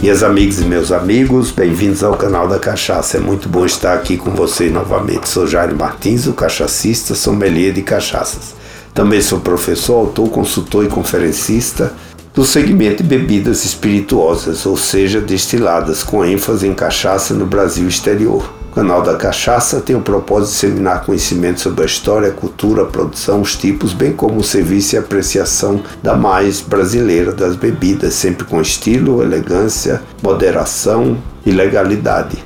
Minhas amigas e meus amigos, bem-vindos ao canal da Cachaça. É muito bom estar aqui com vocês novamente. Sou Jairo Martins, o cachacista, sommelier de cachaças. Também sou professor, autor, consultor e conferencista do segmento de bebidas espirituosas, ou seja, destiladas, com ênfase em cachaça no Brasil exterior. Canal da Cachaça tem o propósito de disseminar conhecimento sobre a história, cultura, produção, os tipos, bem como o serviço e apreciação da mais brasileira das bebidas, sempre com estilo, elegância, moderação e legalidade.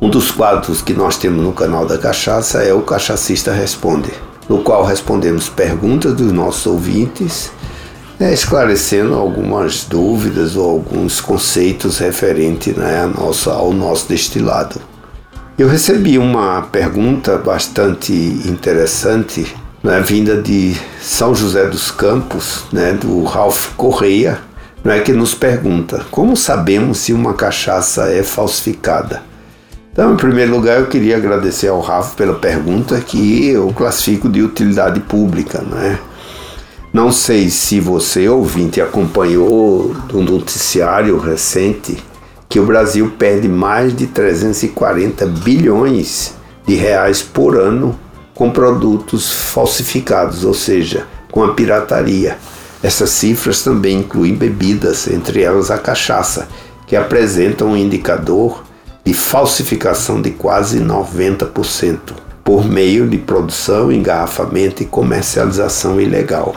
Um dos quadros que nós temos no canal da Cachaça é o Cachacista Responde, no qual respondemos perguntas dos nossos ouvintes é, esclarecendo algumas dúvidas ou alguns conceitos referentes né, ao nosso destilado. Eu recebi uma pergunta bastante interessante, né, vinda de São José dos Campos, né, do Ralph Correia, né, que nos pergunta: como sabemos se uma cachaça é falsificada? Então, em primeiro lugar, eu queria agradecer ao Ralph pela pergunta que eu classifico de utilidade pública, né? Não sei se você, ouvinte, acompanhou do noticiário recente que o Brasil perde mais de 340 bilhões de reais por ano com produtos falsificados, ou seja, com a pirataria. Essas cifras também incluem bebidas, entre elas a cachaça, que apresentam um indicador de falsificação de quase 90%, por meio de produção, engarrafamento e comercialização ilegal.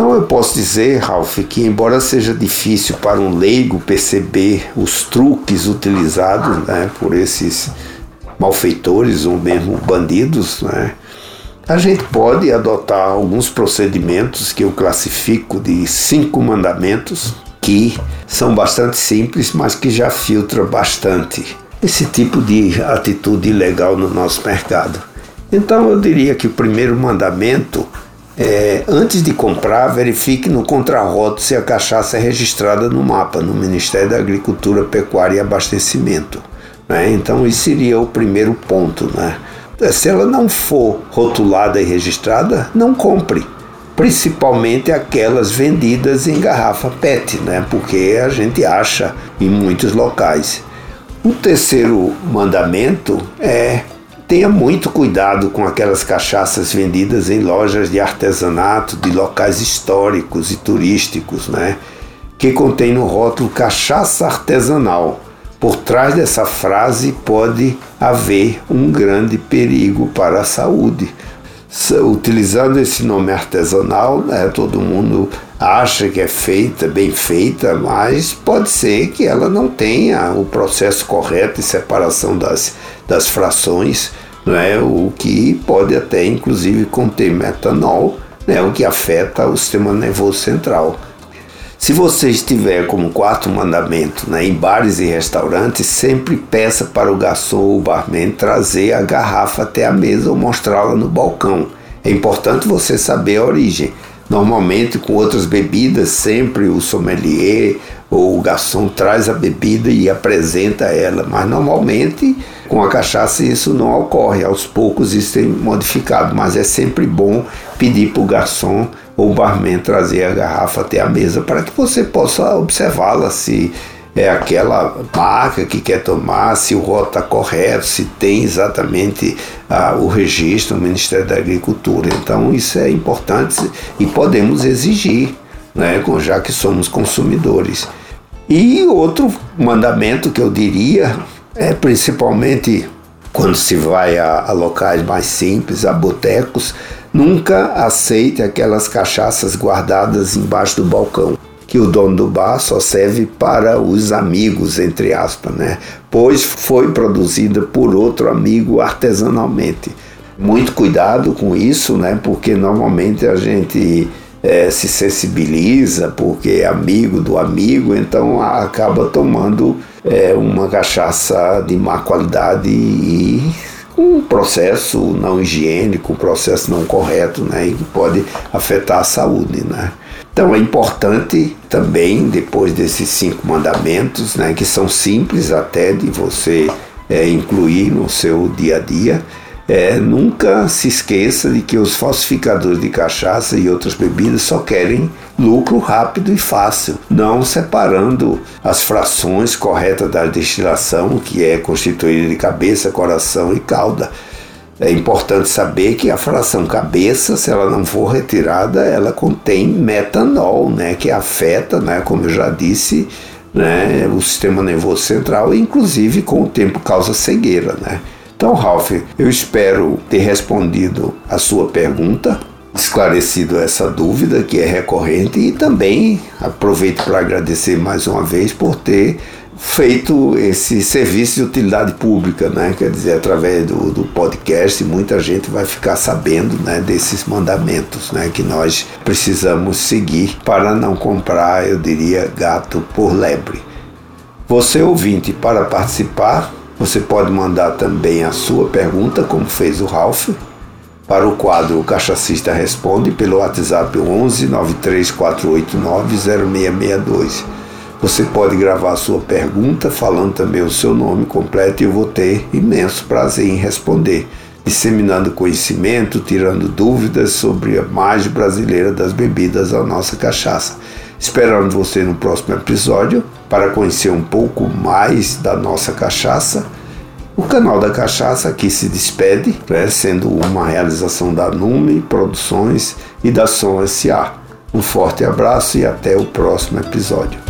Então eu posso dizer, Ralph, que embora seja difícil para um leigo perceber os truques utilizados né, por esses malfeitores ou mesmo bandidos, né, a gente pode adotar alguns procedimentos que eu classifico de cinco mandamentos, que são bastante simples, mas que já filtram bastante esse tipo de atitude ilegal no nosso mercado. Então eu diria que o primeiro mandamento é, antes de comprar, verifique no contrarroto se a cachaça é registrada no mapa, no Ministério da Agricultura, Pecuária e Abastecimento. Né? Então, isso seria o primeiro ponto. Né? Se ela não for rotulada e registrada, não compre. Principalmente aquelas vendidas em garrafa PET, né? porque a gente acha em muitos locais. O terceiro mandamento é Tenha muito cuidado com aquelas cachaças vendidas em lojas de artesanato, de locais históricos e turísticos, né? Que contém no rótulo cachaça artesanal. Por trás dessa frase pode haver um grande perigo para a saúde. Utilizando esse nome artesanal, né, todo mundo acha que é feita, bem feita, mas pode ser que ela não tenha o processo correto de separação das, das frações, né, o que pode até inclusive conter metanol, né, o que afeta o sistema nervoso central. Se você estiver como quarto mandamento né, em bares e restaurantes, sempre peça para o garçom ou barman trazer a garrafa até a mesa ou mostrá-la no balcão. É importante você saber a origem. Normalmente, com outras bebidas, sempre o sommelier ou o garçom traz a bebida e apresenta ela, mas normalmente com a cachaça isso não ocorre. Aos poucos isso tem modificado, mas é sempre bom pedir para o garçom ou barman trazer a garrafa até a mesa para que você possa observá-la se é aquela marca que quer tomar, se o rótulo está correto, se tem exatamente ah, o registro no Ministério da Agricultura. Então isso é importante e podemos exigir, né, já que somos consumidores. E outro mandamento que eu diria é principalmente quando se vai a, a locais mais simples, a botecos, nunca aceite aquelas cachaças guardadas embaixo do balcão que o dono do bar só serve para os amigos, entre aspas, né? Pois foi produzida por outro amigo artesanalmente. Muito cuidado com isso, né? Porque normalmente a gente é, se sensibiliza, porque é amigo do amigo, então acaba tomando é, uma cachaça de má qualidade e um processo não higiênico, um processo não correto, né? E que pode afetar a saúde, né? Então é importante também, depois desses cinco mandamentos, né, que são simples até de você é, incluir no seu dia a dia, É, nunca se esqueça de que os falsificadores de cachaça e outras bebidas só querem lucro rápido e fácil, não separando as frações corretas da destilação, que é constituída de cabeça, coração e cauda. É importante saber que a fração cabeça, se ela não for retirada, ela contém metanol, né, que afeta, né, como eu já disse, né, o sistema nervoso central e inclusive com o tempo causa cegueira, né? Então, Ralph, eu espero ter respondido a sua pergunta, esclarecido essa dúvida que é recorrente e também aproveito para agradecer mais uma vez por ter feito esse serviço de utilidade pública, né? Quer dizer, através do, do podcast, muita gente vai ficar sabendo, né, desses mandamentos, né, que nós precisamos seguir para não comprar, eu diria, gato por lebre. Você ouvinte, para participar, você pode mandar também a sua pergunta, como fez o Ralph, para o quadro O Cachacista Responde pelo WhatsApp 11 93489 0662. Você pode gravar sua pergunta falando também o seu nome completo e eu vou ter imenso prazer em responder, disseminando conhecimento, tirando dúvidas sobre a margem brasileira das bebidas à nossa cachaça. Esperando você no próximo episódio para conhecer um pouco mais da nossa cachaça. O canal da Cachaça aqui se despede, né, sendo uma realização da Nume Produções e da Som S.A. Um forte abraço e até o próximo episódio.